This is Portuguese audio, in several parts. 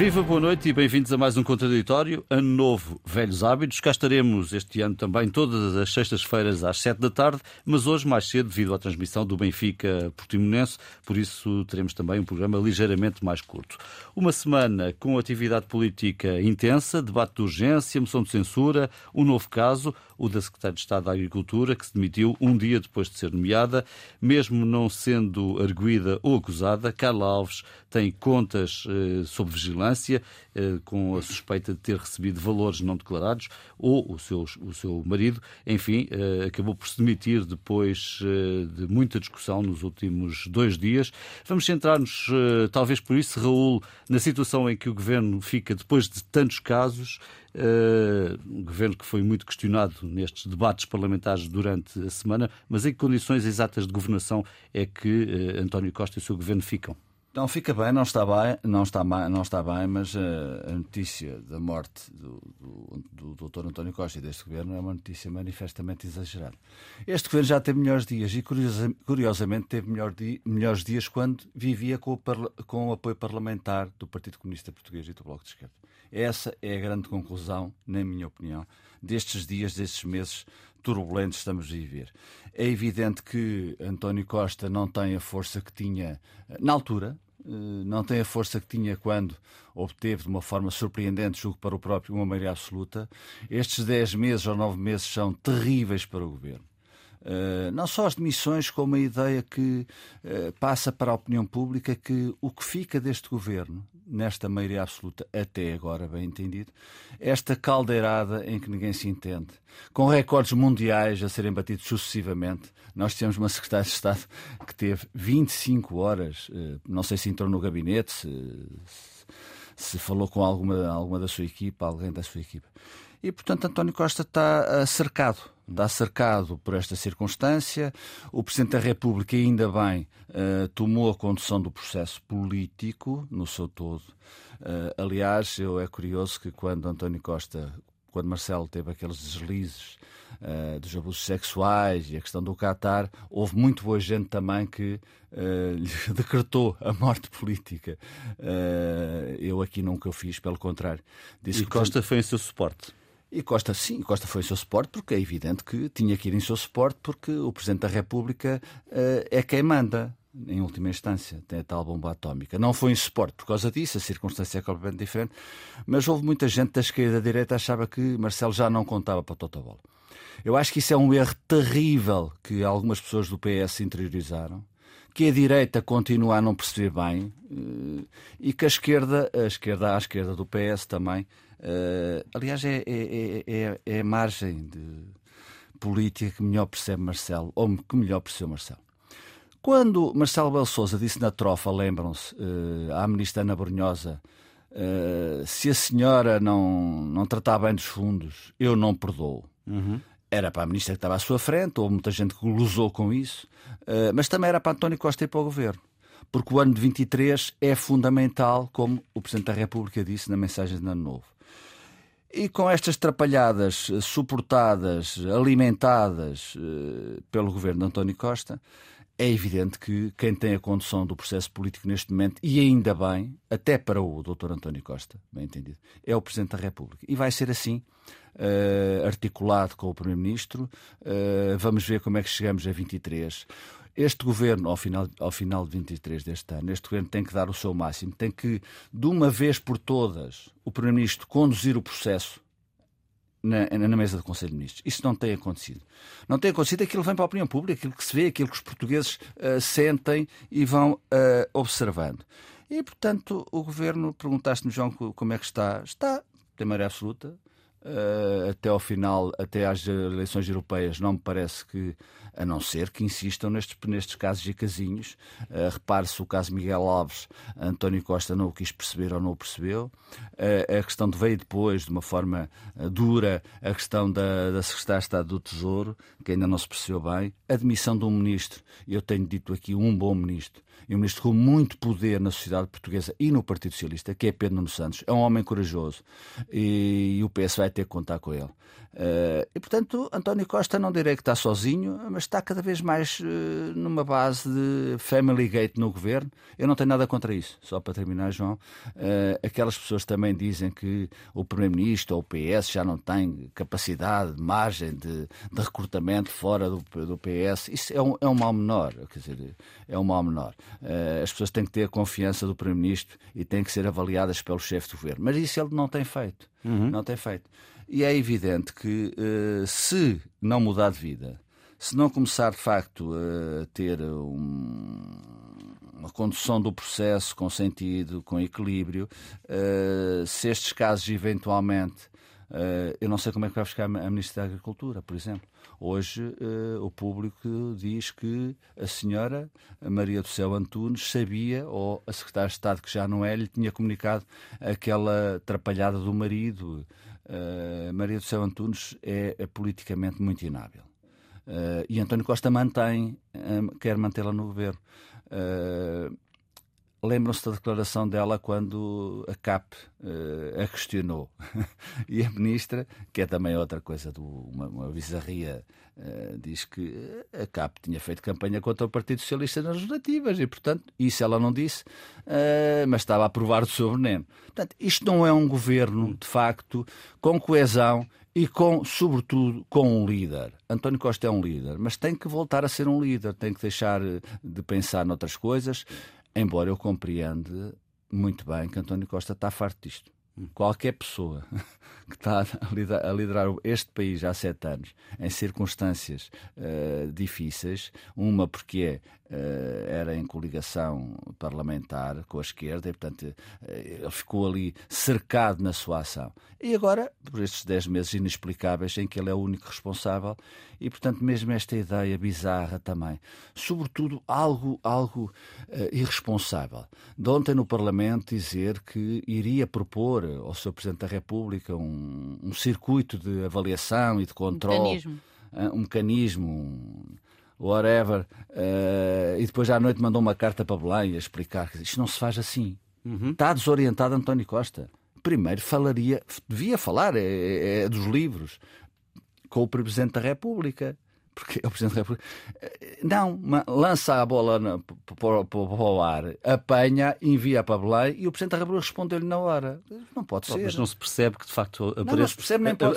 Viva, boa noite e bem-vindos a mais um Contraditório. Ano novo, velhos hábitos. Cá estaremos este ano também todas as sextas-feiras às sete da tarde, mas hoje mais cedo devido à transmissão do Benfica Portimonense, por isso teremos também um programa ligeiramente mais curto. Uma semana com atividade política intensa, debate de urgência, moção de censura, um novo caso, o da Secretária de Estado da Agricultura, que se demitiu um dia depois de ser nomeada, mesmo não sendo arguída ou acusada, Carla Alves tem contas eh, sob vigilância, eh, com a suspeita de ter recebido valores não declarados, ou o seu, o seu marido, enfim, eh, acabou por se demitir depois eh, de muita discussão nos últimos dois dias. Vamos centrar-nos, eh, talvez por isso, Raul, na situação em que o governo fica depois de tantos casos. Uh, um governo que foi muito questionado nestes debates parlamentares durante a semana, mas em que condições exatas de governação é que António Costa e o seu governo ficam? Não fica bem, não está bem, não está, não está bem, mas a, a notícia da morte do, do, do. António Costa e deste governo é uma notícia manifestamente exagerada. Este governo já teve melhores dias e, curiosamente, teve melhor melhores dias quando vivia com o, com o apoio parlamentar do Partido Comunista Português e do Bloco de Esquerda. Essa é a grande conclusão, na minha opinião, destes dias, destes meses turbulentos que estamos a viver. É evidente que António Costa não tem a força que tinha eh, na altura, eh, não tem a força que tinha quando obteve de uma forma surpreendente, julgo para o próprio, uma maioria absoluta. Estes 10 meses ou 9 meses são terríveis para o governo. Uh, não só as demissões, como a ideia que uh, passa para a opinião pública que o que fica deste governo, nesta maioria absoluta, até agora, bem entendido, esta caldeirada em que ninguém se entende, com recordes mundiais a serem batidos sucessivamente. Nós temos uma secretária de Estado que teve 25 horas, uh, não sei se entrou no gabinete, se, se falou com alguma, alguma da sua equipa, alguém da sua equipa. E, portanto, António Costa está cercado dá cercado por esta circunstância. O Presidente da República, ainda bem, uh, tomou a condução do processo político no seu todo. Uh, aliás, eu é curioso que quando António Costa, quando Marcelo teve aqueles deslizes uh, dos abusos sexuais e a questão do Qatar, houve muito boa gente também que uh, decretou a morte política. Eu aqui nunca o fiz, pelo contrário. Disse e que, Costa foi em seu suporte. E Costa, sim, Costa foi em seu suporte, porque é evidente que tinha que ir em seu suporte, porque o Presidente da República uh, é quem manda, em última instância, tem a tal bomba atómica. Não foi em suporte por causa disso, a circunstância é completamente diferente, mas houve muita gente da esquerda e da direita achava que Marcelo já não contava para o Totobolo. Eu acho que isso é um erro terrível que algumas pessoas do PS interiorizaram que a direita continua a não perceber bem eh, e que a esquerda, a esquerda à esquerda do PS também, Uh, aliás, é, é, é, é, a margem de política que melhor percebe Marcelo, ou que melhor percebeu Marcelo. Quando Marcelo Belo Souza disse na trofa, lembram-se, uh, à ministra Ana Brunhosa, uh, se a senhora não, não tratar bem dos fundos, eu não perdoo. Uhum. Era para a ministra que estava à sua frente, houve muita gente que glosou com isso, uh, mas também era para António Costa e para o governo porque o ano de 23 é fundamental, como o Presidente da República disse na mensagem de Ano Novo. E com estas trapalhadas eh, suportadas, alimentadas eh, pelo governo de António Costa, é evidente que quem tem a condução do processo político neste momento, e ainda bem, até para o Dr. António Costa, bem entendido, é o Presidente da República. E vai ser assim, uh, articulado com o Primeiro-Ministro. Uh, vamos ver como é que chegamos a 23. Este governo, ao final, ao final de 23 deste ano, este governo tem que dar o seu máximo, tem que, de uma vez por todas, o Primeiro-Ministro conduzir o processo na, na, mesa do Conselho de Ministros. Isso não tem acontecido. Não tem acontecido aquilo que vem para a opinião pública, aquilo que se vê, aquilo que os portugueses uh, sentem e vão uh, observando. E, portanto, o governo, perguntaste-me, João, como é que está. Está, tem maioria absoluta, Uh, até ao final, até às eleições europeias, não me parece que, a não ser que insistam nestes, nestes casos e casinhos. Uh, Repare-se o caso Miguel Alves, António Costa não o quis perceber ou não o percebeu. Uh, a questão de veio depois, de uma forma dura, a questão da, da Secretária de Estado do Tesouro, que ainda não se percebeu bem. Admissão de um ministro, eu tenho dito aqui um bom ministro, e um ministro com muito poder na sociedade portuguesa e no Partido Socialista, que é Pedro Nuno Santos. É um homem corajoso e, e o PS vai ter que contar com ele. Uh, e, portanto, António Costa não direi que está sozinho, mas está cada vez mais uh, numa base de family gate no governo. Eu não tenho nada contra isso. Só para terminar, João, uh, aquelas pessoas também dizem que o Primeiro-Ministro ou o PS já não tem capacidade, margem de, de recrutamento fora do, do PS. Isso é um, é um mal menor. Quer dizer, é um mal menor. as pessoas têm que ter a confiança do Primeiro-Ministro e têm que ser avaliadas pelo chefe do governo. Mas isso ele não tem feito. Uhum. Não tem feito. E é evidente que uh, se não mudar de vida, se não começar de facto a ter um, uma condução do processo com sentido, com equilíbrio, uh, se estes casos eventualmente. Uh, eu não sei como é que vai ficar a Ministra da Agricultura, por exemplo. Hoje uh, o público diz que a senhora Maria do Céu Antunes sabia, ou a Secretária de Estado, que já não é, lhe tinha comunicado aquela atrapalhada do marido. Uh, Maria do Céu Antunes é, é politicamente muito inábil. Uh, e António Costa mantém, um, quer mantê-la no governo. Lembram-se da declaração dela quando a CAP uh, a questionou. e a ministra, que é também outra coisa, do, uma, uma bizarria, uh, diz que a CAP tinha feito campanha contra o Partido Socialista nas legislativas e, portanto, isso ela não disse, uh, mas estava a provar do seu veneno. Portanto, isto não é um governo, de facto, com coesão e com, sobretudo, com um líder. António Costa é um líder, mas tem que voltar a ser um líder, tem que deixar de pensar noutras coisas. Embora eu compreenda muito bem que António Costa está farto disto. Qualquer pessoa que está a liderar, este país há sete anos em circunstâncias uh, difíceis, uma porque eh, era em coligação parlamentar com a esquerda e, portanto, eh, ele ficou ali cercado na sua ação. E agora, por estes dez meses inexplicáveis em que ele é o único responsável, e, portanto, mesmo esta ideia bizarra também, sobretudo algo, algo uh, irresponsável. De ontem no Parlamento dizer que iria propor ao Sr. Presidente da República um, um circuito de avaliação e de controle. Um mecanismo. Uh, um mecanismo whatever. Uh, e depois à noite mandou uma carta para Belém a explicar que isto não se faz assim. Uhum. Está desorientado António Costa. Primeiro falaria, devia falar, é, é, é dos livros, com o Presidente da República porque é o Presidente da República. Não, lança a bola no, para, para, o ar, apanha, envia para Belém e o Presidente da República respondeu-lhe na hora. Não pode ser. Mas não se percebe que de facto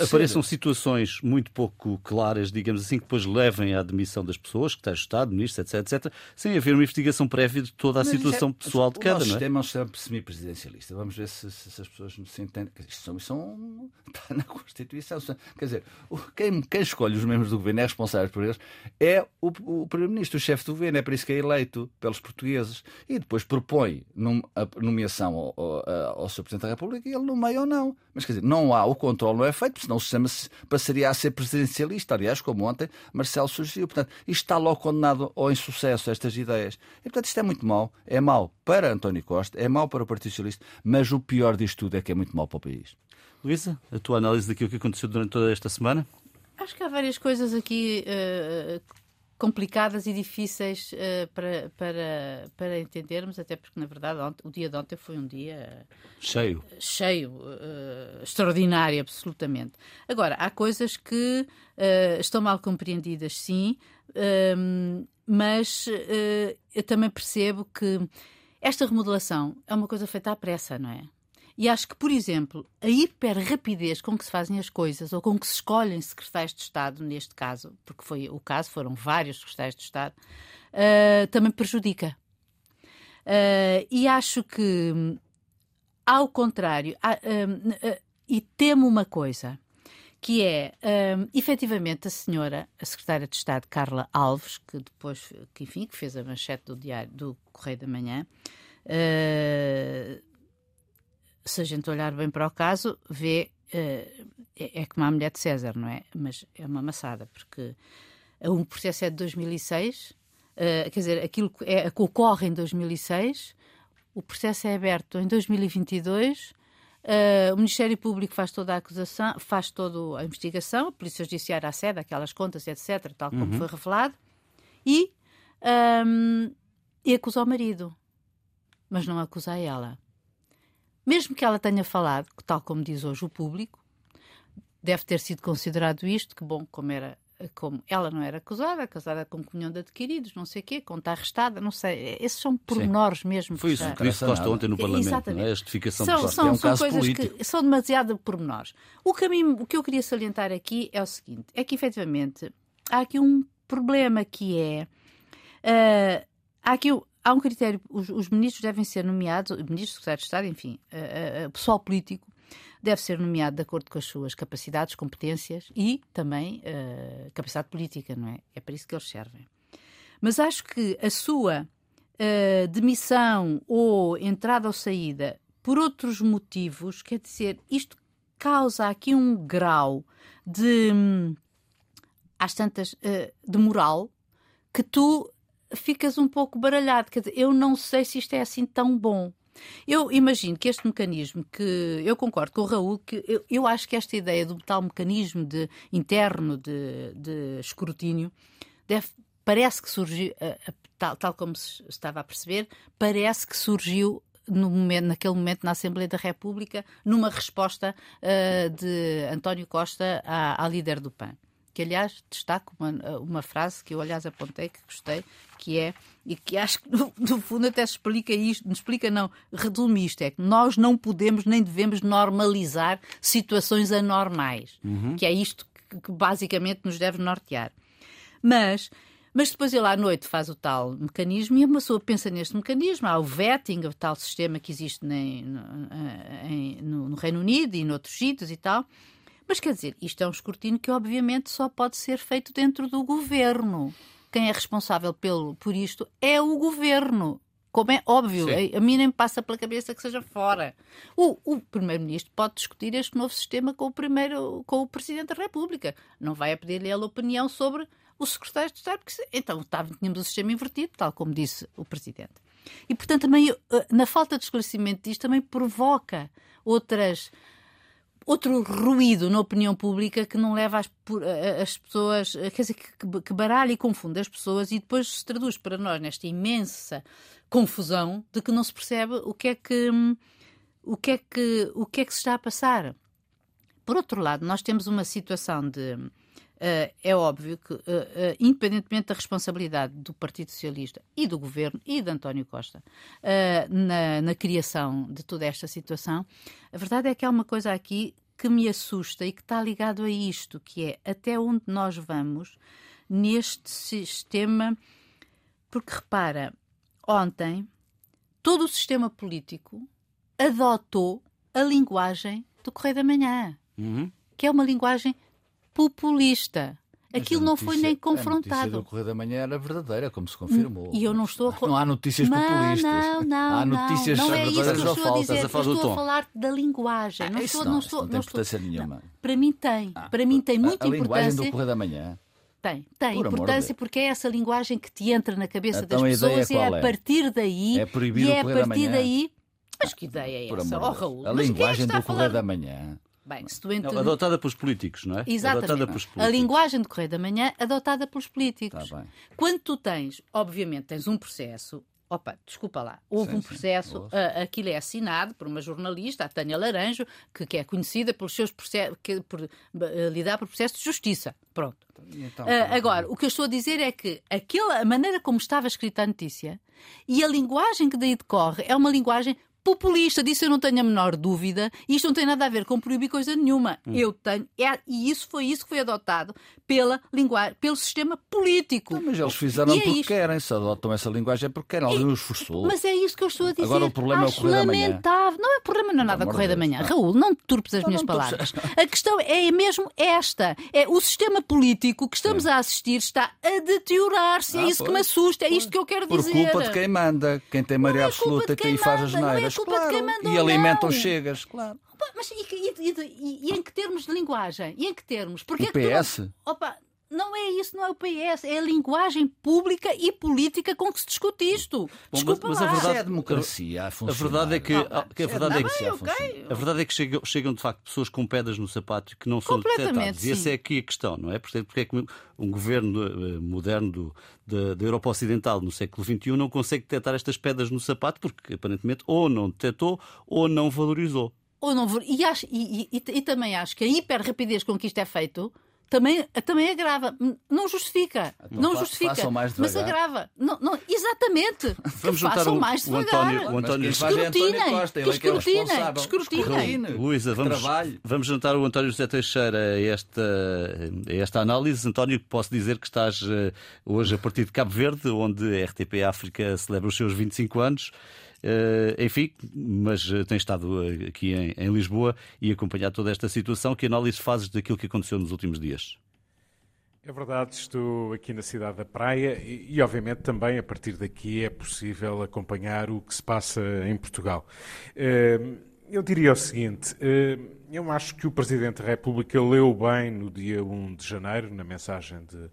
apareçam, situações muito pouco claras, digamos assim, que depois levem à admissão das pessoas, que está ajustado, ministros, etc, etc, sem haver uma investigação prévia de toda a Mas situação é, pessoal de cada. O não é? sistema é um sistema semi-presidencialista. Vamos ver se, se, se, as pessoas se entendem. Isto são, são, está na Constituição. Quer dizer, quem, quem escolhe os membros do governo é responsável por eles, é o, o Primeiro-Ministro, o chefe do governo, é por isso que é eleito pelos portugueses. E depois propõe num, a nomeação ao, ao, ao Sr. Presidente da República e ele nomeia ou não. Mas quer dizer, não há, o controle não é feito, senão o sistema passaria a ser presidencialista. Aliás, como ontem Marcelo surgiu. Portanto, isto está logo condenado ao insucesso, estas ideias. E portanto, isto é muito mau. É mau para António Costa, é mau para o Partido Socialista, mas o pior disto tudo é que é muito mau para o país. Luísa, a tua análise daquilo que aconteceu durante toda esta semana? Acho que há várias coisas aqui uh, complicadas e difíceis uh, para, para, para entendermos, até porque, na verdade, ontem, o dia de ontem foi um dia cheio, cheio uh, extraordinário, absolutamente. Agora, há coisas que estão mal compreendidas, sim, mas eu também percebo que esta remodelação é uma coisa feita à pressa, não é? E acho que, por exemplo, a hiper-rapidez com que se fazem as coisas ou com que se escolhem secretários de Estado, neste caso, porque foi o caso, foram vários secretários de Estado, uh, também prejudica. Uh, e acho que, ao contrário, uh, e temo uma coisa, que é, um, efetivamente, a senhora, a secretária de Estado, Carla Alves, que depois, que, enfim, que fez a manchete do diário, do Correio da Manhã, uh, se a gente olhar bem para o caso, vê. Uh, é, é, como a mulher de César, não é? Mas é uma amassada, porque um processo é de 2006, uh, eh, quer dizer, aquilo que, é, que ocorre em 2006, o processo é aberto em 2022. Uh, eh, o Ministério Público faz toda a acusação, faz toda a investigação, a Polícia Judiciária acede aquelas contas, etc., tal como uhum. foi revelado, e um, ehm, e acusa o marido, mas não acusa ela. Mesmo que ela tenha falado, tal como diz hoje o público, deve ter sido considerado isto, que bom, como era como ela não era acusada, casada com comunhão de adquiridos, não sei o quê, conta arrestada, não sei. Esses são pormenores Sim. mesmo. Foi isso que disse Costa ontem no Parlamento, não é? a justificação são. São, é um são coisas político. que são demasiado pormenores. O, caminho, o que eu queria salientar aqui é o seguinte, é que efetivamente há aqui um problema que é... Uh, há aqui há um critério, os, os, ministros devem ser nomeados, ministros, secretários de Estado, enfim, uh, uh, pessoal político, deve ser nomeado de acordo com as suas capacidades, competências e também uh, capacidade política, não é? É para isso que eles servem. Mas acho que a sua demissão ou entrada ou saída por outros motivos, quer dizer, isto causa aqui um grau de, hum, às tantas, de moral que tu ficas um pouco baralhado. Quer dizer, eu não sei se isto é assim tão bom. Eu imagino que este mecanismo, que eu concordo com o Raul, que eu, eu acho que esta ideia do tal mecanismo de, interno de, de escrutínio deve, parece que surgiu, tal, tal como se estava a perceber, parece que surgiu no momento, naquele momento na Assembleia da República, numa resposta uh, de António Costa à, à líder do PAN que aliás destaco uma, uma frase que eu aliás apontei que gostei, que é, e que acho que no, no fundo até se explica isto, não explica não, resume isto, é que nós não podemos nem devemos normalizar situações anormais, uhum. que é isto que, que basicamente nos deve nortear. Mas mas depois ele à noite faz o tal mecanismo e a pessoa pensa neste mecanismo. Há o vetting, o tal sistema que existe no, no Reino Unido e noutros sítios e tal. Mas quer dizer, isto é um escrutínio que obviamente só pode ser feito dentro do governo. Quem é responsável pelo, por isto é o governo. Como é óbvio, a, a mim nem passa pela cabeça que seja fora. O, o Primeiro-Ministro pode discutir este novo sistema com o, primeiro, com o Presidente da República. Não vai a pedir-lhe a opinião sobre o Secretário de Estado, porque então tínhamos o sistema invertido, tal como disse o Presidente. E, portanto, também, eh, na falta de esclarecimento disto, também provoca outras outro ruído na opinião pública que não leva as, as pessoas, quer dizer, que, que baralha e confunde as pessoas e depois se traduz para nós nesta imensa confusão de que não se percebe o que é que o que é que o que é que se está a passar. Por outro lado, nós temos uma situação de é óbvio que, uh, uh, independentemente da responsabilidade do Partido Socialista e do Governo e de António Costa na, na, criação de toda esta situação, a verdade é que há uma coisa aqui que me assusta e que está ligado a isto, que é até onde nós vamos neste sistema. Porque repara, ontem todo o sistema político adotou a linguagem do Correio da Manhã, uhum. que é uma linguagem populista. Aquilo notícia, não foi nem confrontado. A notícia do Correio da Manhã era verdadeira, como se confirmou. E eu não estou a... Não há notícias não, populistas. Não, não, há notícias não, não é isso que eu estou a dizer. Eu estou a falar da linguagem. Não, ah, estou, não, estou, não tem importância estou... nenhuma. Para mim tem. Ah, para mim tem muita a, a importância. A linguagem do Correio da Manhã. Tem, tem Por importância porque é essa linguagem que te entra na cabeça então, das pessoas e é a partir daí. É proibir e é a partir daí. Mas que ideia é Por essa? Oh, Raul, a é linguagem do Correio da Manhã. Bem, se tu não, adotada pelos políticos, não é? Exatamente. Políticos. A linguagem do Correio da Manhã adotada pelos políticos. Tá Quando tu tens, obviamente, tens um processo. Opa, desculpa lá, houve sim, um processo, uh, aquilo é assinado por uma jornalista, a Tânia Laranjo, que, que é conhecida pelos seus processos, que, por uh, lidar por processo de justiça. Pronto. Então, uh, agora, o que eu estou a dizer é que aquela, a maneira como estava escrita a notícia e a linguagem que daí decorre é uma linguagem populista, disso eu não tenho a menor dúvida. Isto não tem nada a ver com proibir coisa nenhuma. Hum. Eu tenho. É, e isso foi isso que foi adotado pela linguagem, pelo sistema político. Não, mas eles fizeram e é porque é querem. Se adotam essa linguagem é porque querem. Alguém os forçou. Mas é isso que eu estou a dizer. Agora o problema Acho é o Correio lamentável. Não é problema, não é nada Correio da Manhã. Ah. Raul, não turpes as não, minhas não, palavras. A questão é mesmo esta. É o sistema político que estamos Sim. a assistir está a deteriorar-se. É ah, é isso pois, que me assusta. É isto que eu quero Por dizer. Por culpa de quem manda. Quem tem maioria é absoluta, quem, quem faz as neiras. É culpa claro. e alimentam chegas, claro. Opa, mas e, e, e, e, em que termos de linguagem? E em que termos? Porque o é PS? Tu, opa, Não é isso, não é o PS, é a linguagem pública e política com que se discute isto. Bom, Desculpa mas, mas a verdade é a democracia a funcionar. A verdade é que, a, que a verdade é que, okay. a verdade é que chegam, chegam de facto pessoas com pedras no sapato que não são detectadas. E essa é aqui a questão, não é? Portanto, porque é que um governo eh, moderno do, da, da Europa Ocidental no século XXI não consegue detectar estas pedras no sapato porque aparentemente ou não detectou ou não valorizou. Ou não, e, acho, e, e, e, também acho que a hiper-rapidez com que isto é feito também, também agrava. Não justifica. Então, não justifica. mas agrava. Não, não, exatamente. Vamos que façam o, mais devagar. O António, o António... Escrutinem. É escrutinem. É Luísa, vamos, vamos juntar o António José Teixeira a esta, a esta análise. António, posso dizer que estás eh, hoje a partir de Cabo Verde, onde a RTP África celebra os seus 25 anos. Uh, enfim, mas uh, tem estado aqui em, em, Lisboa e acompanhado toda esta situação. Que análise fazes daquilo que aconteceu nos últimos dias? É verdade, estou aqui na cidade da Praia e, e, obviamente, também a partir daqui é possível acompanhar o que se passa em Portugal. Eu diria o seguinte: eu acho que o Presidente da República leu bem no dia 1 de janeiro, na mensagem de,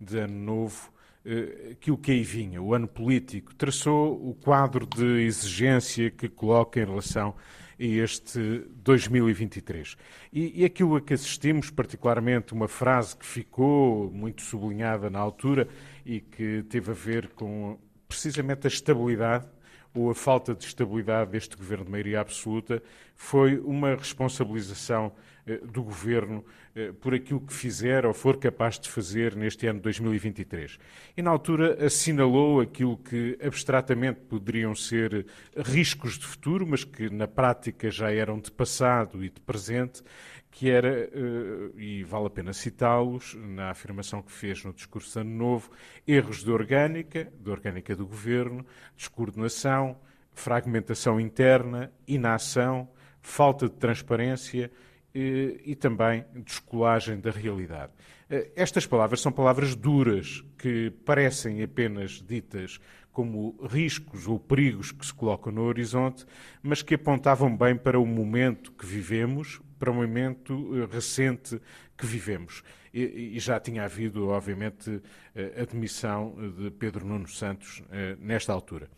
de Ano Novo, eh, aquilo que aí vinha, o ano político, traçou o quadro de exigência que coloca em relação a este 2023. E, e aquilo a que assistimos, particularmente uma frase que ficou muito sublinhada na altura e que teve a ver com precisamente a estabilidade ou a falta de estabilidade deste governo de maioria absoluta, foi uma responsabilização eh, do governo eh, por aquilo que fizer ou for capaz de fazer neste ano de 2023. E na altura assinalou aquilo que abstratamente poderiam ser riscos de futuro, mas que na prática já eram de passado e de presente, que era, eh, e vale a pena citá-los, na afirmação que fez no discurso de Ano Novo, erros de orgânica, de orgânica do governo, descoordenação, fragmentação interna, inação, falta de transparência e, eh, e também descolagem da realidade. Eh, estas palavras são palavras duras, que parecem apenas ditas como riscos ou perigos que se colocam no horizonte, mas que apontavam bem para o momento que vivemos, para o momento eh, recente que vivemos. E, e já tinha havido, obviamente, a demissão de Pedro Nuno Santos nesta altura.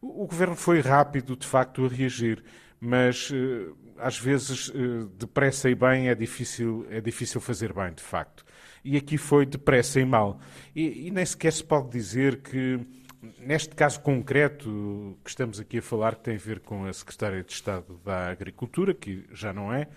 O, o governo foi rápido, de facto, a reagir, mas às vezes, depressa e bem é difícil, é difícil fazer bem, de facto. E aqui foi depressa e mal. E, e nem sequer se pode dizer que Neste caso concreto que estamos aqui a falar, que tem a ver com a Secretária de Estado da Agricultura, que já não é,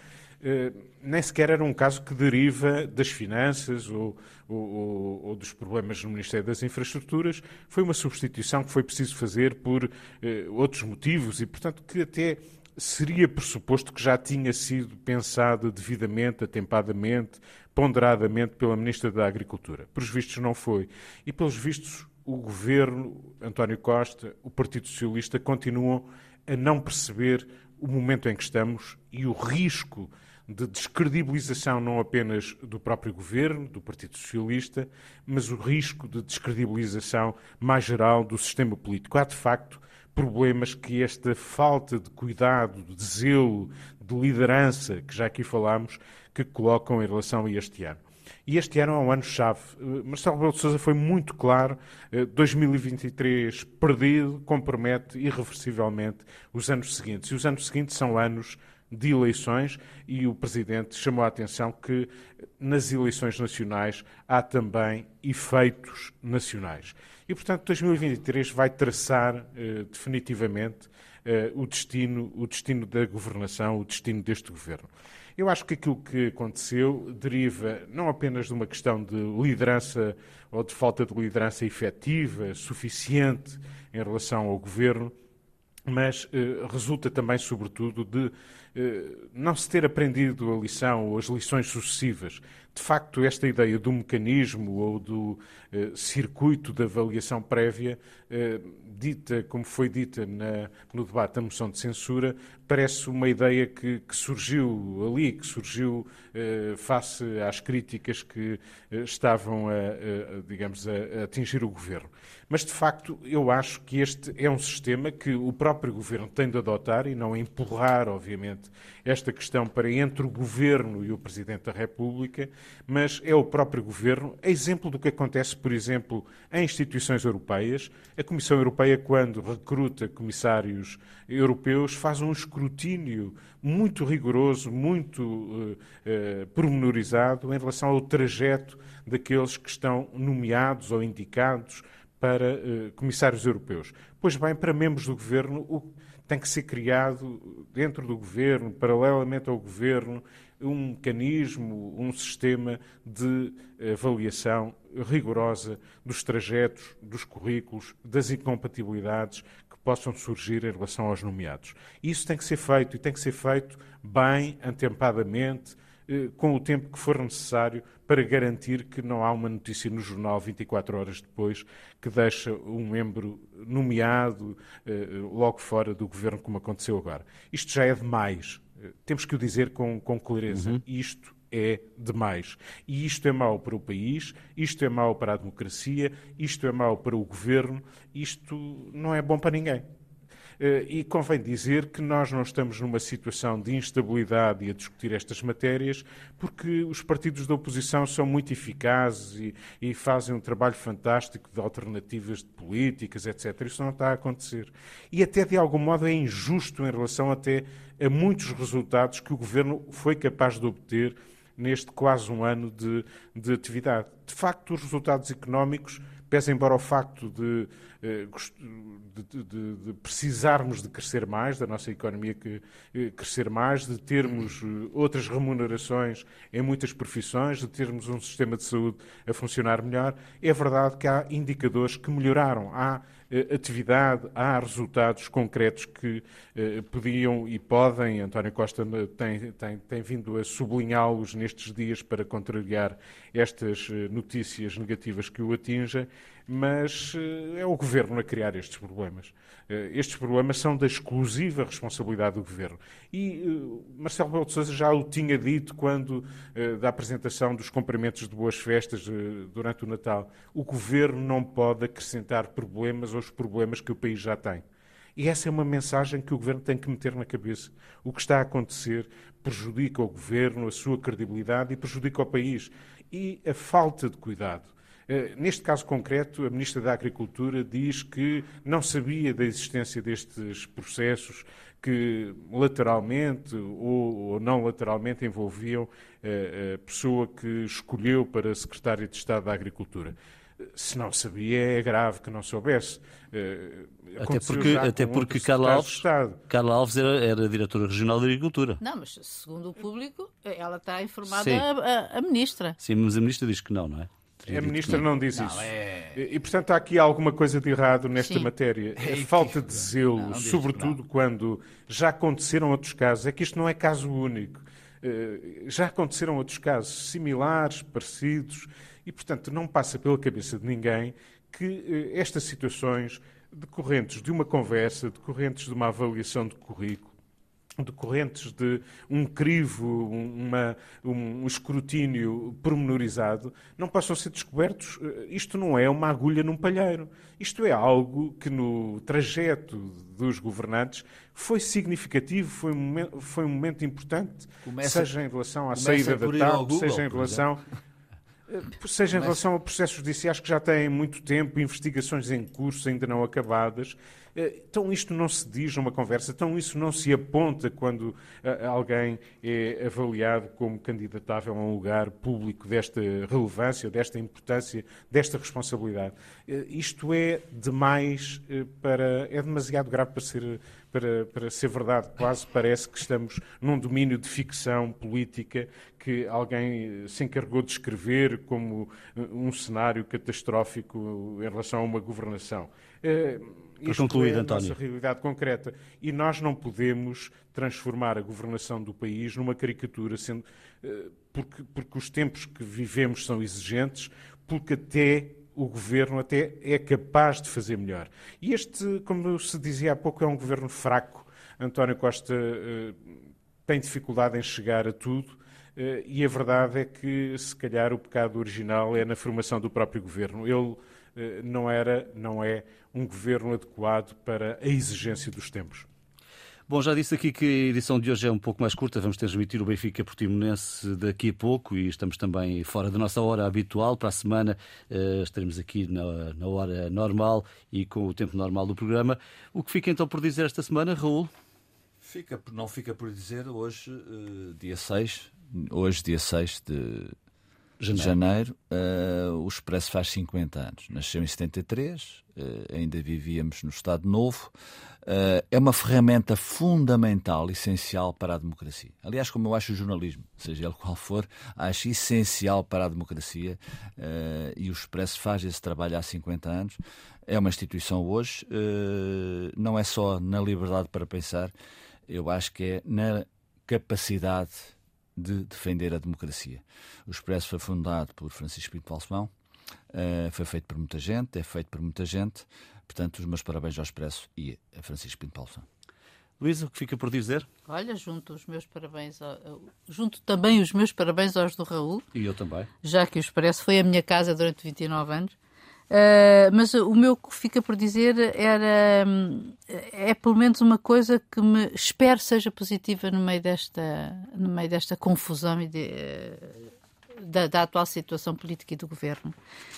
eh, nem sequer era um caso que deriva das finanças ou, ou, ou, dos problemas no Ministério das Infraestruturas. Foi uma substituição que foi preciso fazer por eh, outros motivos e, portanto, que até seria pressuposto que já tinha sido pensado devidamente, atempadamente, ponderadamente pela Ministra da Agricultura. Pelos vistos, não foi. E, pelos vistos, o governo, António Costa, o Partido Socialista continuam a não perceber o momento em que estamos e o risco de descredibilização não apenas do próprio governo, do Partido Socialista, mas o risco de descredibilização mais geral do sistema político. Há, de facto, problemas que esta falta de cuidado, de zelo, de liderança, que já aqui falámos, que colocam em relação a este ano. E este ano é um ano-chave. Eh, Marcelo Rebelo de Sousa foi muito claro. 2023 eh, perdido compromete irreversivelmente os anos seguintes. E os anos seguintes são anos de eleições e o Presidente chamou a atenção que nas eleições nacionais há também efeitos nacionais. E, portanto, 2023 vai traçar eh, definitivamente eh, o, destino, o destino da governação, o destino deste governo. Eu acho que aquilo que aconteceu deriva não apenas de uma questão de liderança ou de falta de liderança efetiva, suficiente em relação ao governo, mas eh, resulta também, sobretudo, de não se ter aprendido a lição ou as lições sucessivas. De facto, esta ideia do mecanismo ou do eh, circuito de avaliação prévia eh, dita, como foi dita na, no debate da moção de censura, parece uma ideia que, que surgiu ali, que surgiu eh, face às críticas que eh, estavam, a, a, digamos, a, a atingir o governo. Mas, de facto, eu acho que este é um sistema que o próprio governo tem de adotar e não empurrar, obviamente, esta questão para entre o Governo e o Presidente da República, mas é o próprio Governo, exemplo do que acontece, por exemplo, em instituições europeias. A Comissão Europeia, quando recruta comissários europeus, faz um escrutínio muito rigoroso, muito uh, uh, pormenorizado em relação ao trajeto daqueles que estão nomeados ou indicados para uh, comissários europeus. Pois bem, para membros do governo, o, tem que ser criado dentro do governo, paralelamente ao governo, um mecanismo, um sistema de avaliação rigorosa dos trajetos, dos currículos, das incompatibilidades que possam surgir em relação aos nomeados. Isso tem que ser feito e tem que ser feito bem, antempadamente, eh, com o tempo que for necessário para garantir que não há uma notícia no jornal 24 horas depois que deixa um membro nomeado eh, logo fora do governo, como aconteceu agora. Isto já é demais. Eh, temos que o dizer com, com clareza. Uhum. Isto é demais. E isto é mau para o país, isto é mau para a democracia, isto é mau para o governo, isto não é bom para ninguém. Eh, e convém dizer que nós não estamos numa situação de instabilidade a discutir estas matérias, porque os partidos da oposição são muito eficazes e, e fazem um trabalho fantástico de alternativas de políticas, etc. Isso não está a acontecer. E até, de algum modo, é injusto em relação até a muitos resultados que o governo foi capaz de obter neste quase um ano de, de atividade. De facto, os resultados económicos pese embora o facto de, de, de, de, precisarmos de crescer mais, da nossa economia que, eh, crescer mais, de termos eh, outras remunerações em muitas profissões, de termos um sistema de saúde a funcionar melhor, é verdade que há indicadores que melhoraram. Há atividade, há resultados concretos que eh, podiam e podem, António Costa tem, tem, tem vindo a sublinhá-los nestes dias para contrariar estas notícias negativas que o atingem, mas é o Governo a criar estes problemas. Estes problemas são da exclusiva responsabilidade do Governo. E Marcelo Rebelo de Sousa já o tinha dito quando da apresentação dos cumprimentos de boas festas durante o Natal. O Governo não pode acrescentar problemas aos problemas que o país já tem. E essa é uma mensagem que o Governo tem que meter na cabeça. O que está a acontecer prejudica o Governo, a sua credibilidade e prejudica o país. E a falta de cuidado. Eh, neste caso concreto, a Ministra da Agricultura diz que não sabia da existência destes processos que lateralmente ou, não lateralmente envolviam eh, a pessoa que escolheu para secretária de Estado da Agricultura se não sabia, é grave que não soubesse. Uh, até porque, até porque Carla Alves, Carla Alves era, era diretora regional de Agricultura. Não, mas segundo o público, ela está informada a, a, a, ministra. Sim, mas a ministra diz que não, não é? a ministra não, não diz não, isso. É... E, portanto, há aqui alguma coisa de errado nesta Sim. matéria. É a falta de zelo, não, sobretudo quando já aconteceram outros casos. É que isto não é caso único. Uh, já aconteceram outros casos similares, parecidos. E, portanto, não passa pela cabeça de ninguém que eh, estas situações decorrentes de uma conversa, decorrentes de uma avaliação de currículo, decorrentes de um crivo, uma, um escrutínio pormenorizado, não possam ser descobertos. Eh, isto não é uma agulha num palheiro. Isto é algo que no trajeto dos governantes foi significativo, foi um momento, foi um momento importante, começa, seja em relação à saída da TAP, seja em relação seja em relação a processos judiciais que já têm muito tempo, investigações em curso ainda não acabadas. Eh, então isto não se diz numa conversa, então isso não se aponta quando eh, alguém é avaliado como candidatável a um lugar público desta relevância, desta importância, desta responsabilidade. Isto é demais para. é demasiado grave para ser para, para ser verdade. Quase parece que estamos num domínio de ficção política que alguém se encarregou de escrever como um cenário catastrófico em relação a uma governação. Isto concluir, é a nossa realidade concreta. E nós não podemos transformar a governação do país numa caricatura, sendo, uh, porque, porque os tempos que vivemos são exigentes, porque até o governo até é capaz de fazer melhor. E este, como se dizia há pouco, é um governo fraco. António Costa uh, tem dificuldade em chegar a tudo. Uh, e a verdade é que, se calhar, o pecado original é na formação do próprio governo. Ele não era, não é, um governo adequado para a exigência dos tempos. Bom, já disse aqui que a edição de hoje é um pouco mais curta. Vamos transmitir o Benfica Portimonense daqui a pouco e estamos também fora da nossa hora habitual. Para a semana uh, estaremos aqui na, na hora normal e com o tempo normal do programa. O que fica então por dizer esta semana, Raul? Fica, não fica por dizer hoje, uh, dia 6, hoje dia 6 de janeiro, janeiro uh, o Expresso faz 50 anos. Nasceu em 73, uh, ainda vivíamos no Estado Novo. Uh, é uma ferramenta fundamental, essencial para a democracia. Aliás, como eu acho o jornalismo, seja ele qual for, acho essencial para a democracia e o Expresso faz esse trabalho há 50 anos. É uma instituição hoje, não é só na liberdade para pensar, eu acho que é na capacidade de defender a democracia. O Expresso foi fundado por Francisco Pinto Balsemão, uh, foi feito por muita gente, é feito por muita gente, portanto, os meus parabéns ao Expresso e a Francisco Pinto Balsemão. Luísa, o que fica por dizer? Olha, junto os meus parabéns, ao, junto também os meus parabéns aos do Raul. E eu também. Já que o Expresso foi a minha casa durante 29 anos. Uh, mas o meu que fica por dizer era é pelo menos uma coisa que me espero seja positiva no meio desta no meio desta confusão e de, da, da, atual situação política e do governo,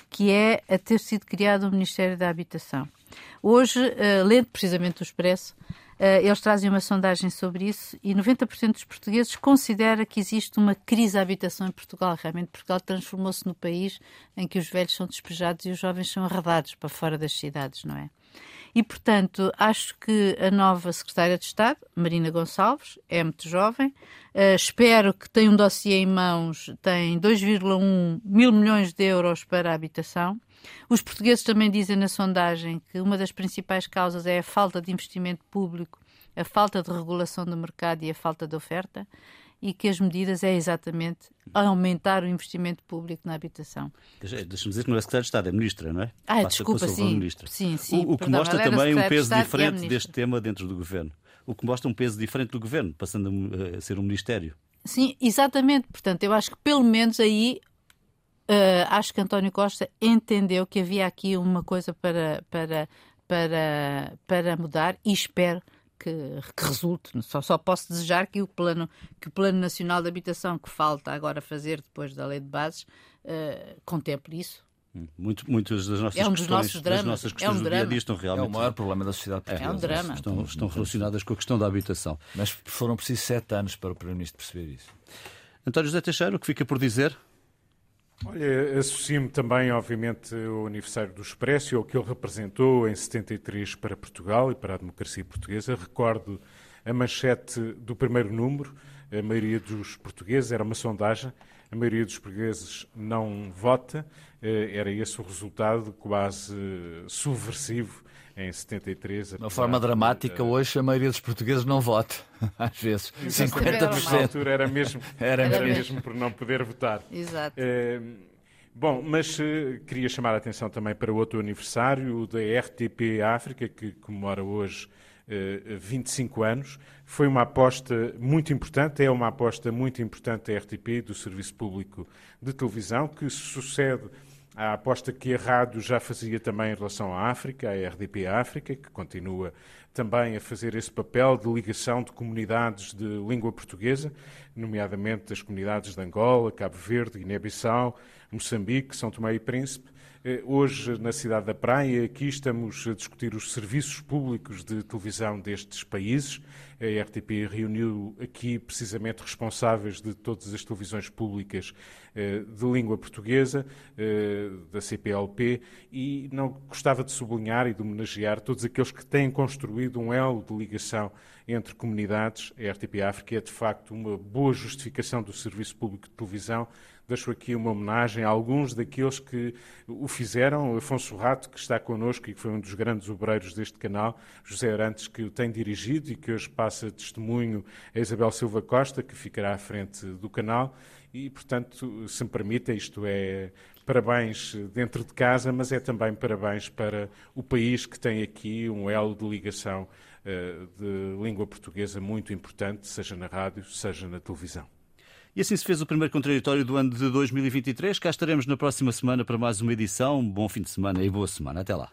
que é a ter sido criado o Ministério da Habitação. Hoje, uh, lendo precisamente o Expresso, eh, eles trazem uma sondagem sobre isso e 90% dos portugueses considera que existe uma crise da habitação em Portugal. Realmente, Portugal transformou-se no país em que os velhos são despejados e os jovens são arredados para fora das cidades, não é? E, portanto, acho que a nova Secretária de Estado, Marina Gonçalves, é muito jovem. Uh, espero que tenha um dossiê em mãos, tem 2,1 mil milhões de euros para a habitação. Os portugueses também dizem na sondagem que uma das principais causas é a falta de investimento público, a falta de regulação do mercado e a falta de oferta e que as medidas é exatamente aumentar o investimento público na habitação. Deixa-me dizer que não é secretária de Estado, é ministra, não é? Ah, Passa, desculpa, sim. Ministra. sim, sim. O, o que Perdão, mostra também um peso de diferente é deste tema dentro do governo. O que mostra um peso diferente do governo, passando a ser um ministério. Sim, exatamente. Portanto, eu acho que pelo menos aí Uh, acho que António Costa entendeu que havia aqui uma coisa para, para, para, para mudar e espero que, que resulte. Só, só posso desejar que o, plano, que o Plano Nacional de Habitação que falta agora fazer depois da Lei de Bases uh, contemple isso. Muito, muitas das nossas é um questões, nossos dramas. das nossas questões é um do dia a dia estão realmente. É o maior problema da sociedade portuguesa. É um drama. Estão, estão relacionadas com a questão da habitação. Mas foram precisos sete anos para o Primeiro-Ministro perceber isso. António José Teixeira, o que fica por dizer? Olha, associo-me também, obviamente, ao aniversário do Expresso e ao que ele representou em 73 para Portugal e para a democracia portuguesa. Recordo a manchete do primeiro número. A maioria dos portugueses, era uma sondagem, a maioria dos portugueses não vota. Eh, era esse o resultado quase subversivo em 73. De uma forma dramática, hoje a maioria dos portugueses não vota, às vezes. 50%. Na altura era mesmo, era, era mesmo por não poder votar. Exato. É, bom, mas uh, queria chamar a atenção também para outro aniversário, o da RTP África, que comemora hoje uh, eh, 25 anos. Foi uma aposta muito importante, é uma aposta muito importante da RTP, do Serviço Público de Televisão, que sucede a aposta que a rádio já fazia também em relação à África, a RDP África, que continua também a fazer esse papel de ligação de comunidades de língua portuguesa, nomeadamente as comunidades de Angola, Cabo Verde, Guiné-Bissau, Moçambique, São Tomé e Príncipe, hoje, na cidade da Praia, aqui estamos a discutir os serviços públicos de televisão destes países. A RTP reuniu aqui precisamente responsáveis de todas as televisões públicas eh, de língua portuguesa, eh, da CPLP, e não gostava de sublinhar e de homenagear todos aqueles que têm construído um elo de ligação entre comunidades. A RTP África é, de facto, uma boa justificação do serviço público de televisão Deixo aqui uma homenagem a alguns daqueles que o fizeram. Afonso Rato, que está connosco e que foi um dos grandes obreiros deste canal, José Arantes, que o tem dirigido e que hoje passa testemunho a Isabel Silva Costa, que ficará à frente do canal. E, portanto, se me permite, isto é parabéns dentro de casa, mas é também parabéns para o país que tem aqui um elo de ligação uh, de língua portuguesa muito importante, seja na rádio, seja na televisão. E assim se fez o primeiro contraditório do ano de 2023. Cá estaremos na próxima semana para mais uma edição. Bom fim de semana e boa semana. Até lá.